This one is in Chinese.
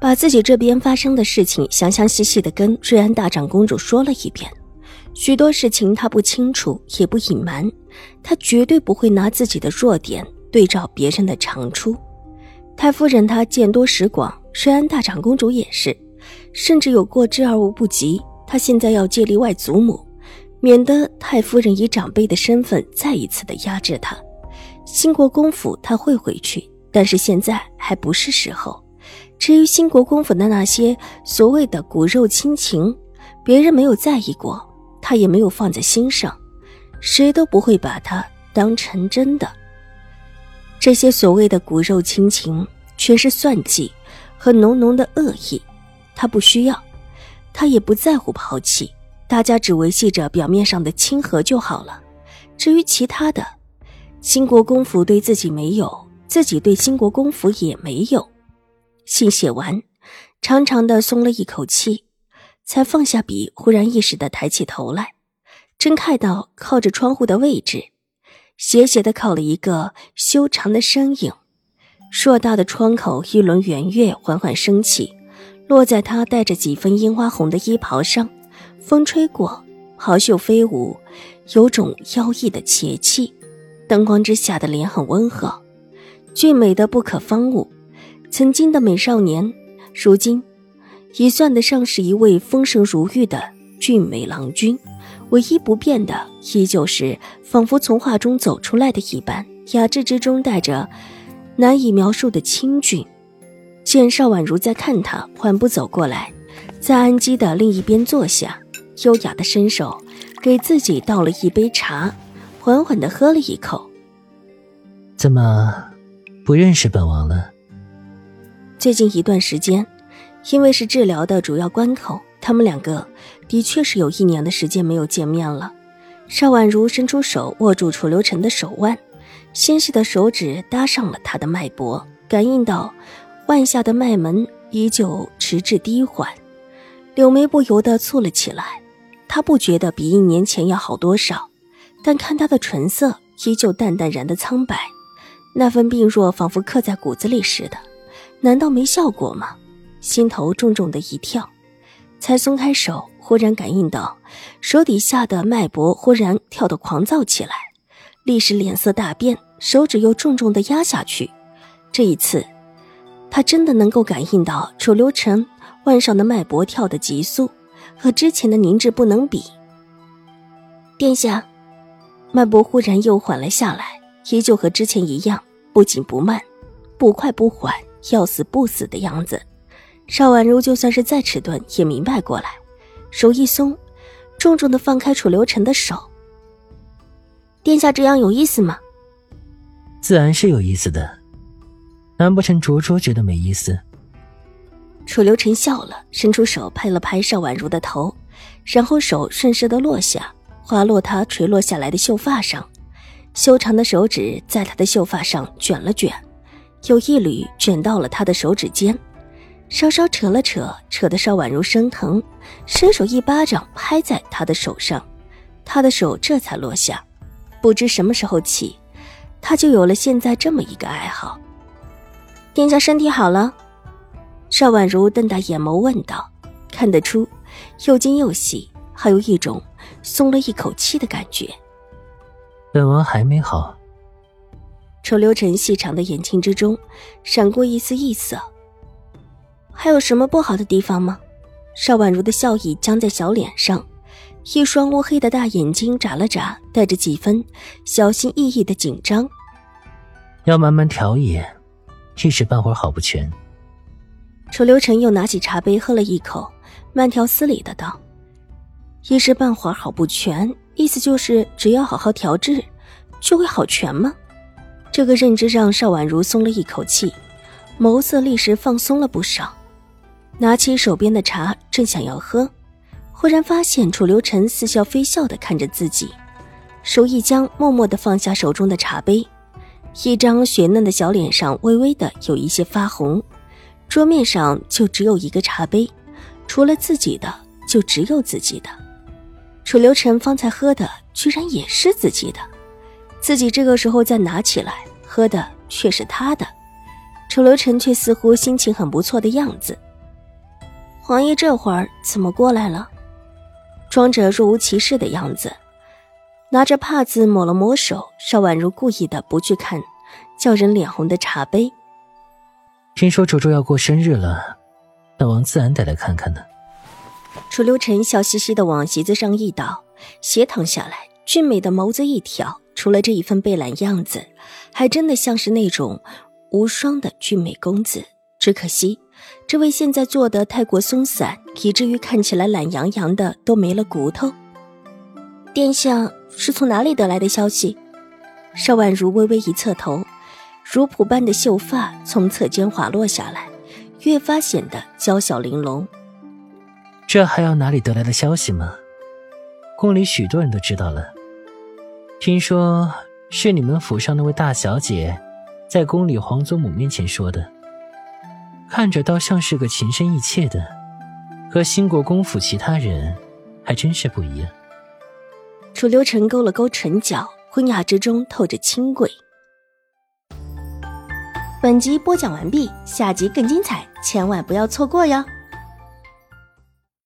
把自己这边发生的事情详详细细的跟瑞安大长公主说了一遍，许多事情她不清楚也不隐瞒，她绝对不会拿自己的弱点对照别人的长处。太夫人她见多识广，瑞安大长公主也是，甚至有过之而无不及。她现在要借力外祖母，免得太夫人以长辈的身份再一次的压制她。兴国公府她会回去，但是现在还不是时候。至于兴国公府的那些所谓的骨肉亲情，别人没有在意过，他也没有放在心上，谁都不会把他当成真的。这些所谓的骨肉亲情，全是算计和浓浓的恶意，他不需要，他也不在乎抛弃，大家只维系着表面上的亲和就好了。至于其他的，兴国公府对自己没有，自己对兴国公府也没有。信写完，长长的松了一口气，才放下笔，忽然意识的抬起头来，真看到靠着窗户的位置，斜斜的靠了一个修长的身影。硕大的窗口，一轮圆月缓缓升起，落在他带着几分樱花红的衣袍上，风吹过，袍袖飞舞，有种妖异的邪气。灯光之下的脸很温和，俊美的不可方物。曾经的美少年，如今已算得上是一位风神如玉的俊美郎君。唯一不变的，依旧是仿佛从画中走出来的一般，雅致之中带着难以描述的清俊。见邵婉如在看他，缓步走过来，在安基的另一边坐下，优雅的伸手给自己倒了一杯茶，缓缓的喝了一口。怎么不认识本王了？最近一段时间，因为是治疗的主要关口，他们两个的确是有一年的时间没有见面了。邵婉如伸出手握住楚留臣的手腕，纤细的手指搭上了他的脉搏，感应到腕下的脉门依旧迟滞低缓，柳眉不由得蹙了起来。他不觉得比一年前要好多少，但看他的唇色依旧淡淡然的苍白，那份病弱仿佛刻在骨子里似的。难道没效果吗？心头重重的一跳，才松开手，忽然感应到手底下的脉搏忽然跳得狂躁起来，立时脸色大变，手指又重重的压下去。这一次，他真的能够感应到楚留臣腕上的脉搏跳得急速，和之前的凝滞不能比。殿下，脉搏忽然又缓了下来，依旧和之前一样，不紧不慢，不快不缓。要死不死的样子，邵婉如就算是再迟钝，也明白过来，手一松，重重的放开楚留臣的手。殿下这样有意思吗？自然是有意思的，难不成卓卓觉得没意思？楚留臣笑了，伸出手拍了拍邵婉如的头，然后手顺势的落下，滑落她垂落下来的秀发上，修长的手指在她的秀发上卷了卷。有一缕卷到了他的手指尖，稍稍扯了扯，扯得邵婉如生疼，伸手一巴掌拍在他的手上，他的手这才落下。不知什么时候起，他就有了现在这么一个爱好。殿下身体好了？邵婉如瞪大眼眸问道，看得出又惊又喜，还有一种松了一口气的感觉。本王还没好。楚留臣细长的眼睛之中闪过一丝异色。还有什么不好的地方吗？邵婉如的笑意僵在小脸上，一双乌黑的大眼睛眨了眨，带着几分小心翼翼的紧张。要慢慢调也，一时半会儿好不全。楚留臣又拿起茶杯喝了一口，慢条斯理的道：“一时半会儿好不全，意思就是只要好好调制，就会好全吗？”这个认知让邵婉如松了一口气，眸色立时放松了不少。拿起手边的茶，正想要喝，忽然发现楚留臣似笑非笑的看着自己，手一僵，默默的放下手中的茶杯，一张雪嫩的小脸上微微的有一些发红。桌面上就只有一个茶杯，除了自己的就只有自己的。楚留臣方才喝的居然也是自己的，自己这个时候再拿起来喝的却是他的。楚留臣却似乎心情很不错的样子。黄爷这会儿怎么过来了？装着若无其事的样子，拿着帕子抹了抹手。邵婉如故意的不去看，叫人脸红的茶杯。听说主主要过生日了，本王自然得来看看呢。楚留臣笑嘻嘻的往席子上一倒，斜躺下来，俊美的眸子一挑，除了这一份惫懒样子，还真的像是那种无双的俊美公子。只可惜。这位现在做的太过松散，以至于看起来懒洋洋的，都没了骨头。殿下是从哪里得来的消息？邵婉如微微一侧头，如瀑般的秀发从侧肩滑落下来，越发显得娇小玲珑。这还要哪里得来的消息吗？宫里许多人都知道了。听说是你们府上那位大小姐，在宫里皇祖母面前说的。看着倒像是个情深意切的，和兴国公府其他人还真是不一样。楚留臣勾了勾唇角，昏雅之中透着清贵。本集播讲完毕，下集更精彩，千万不要错过哟。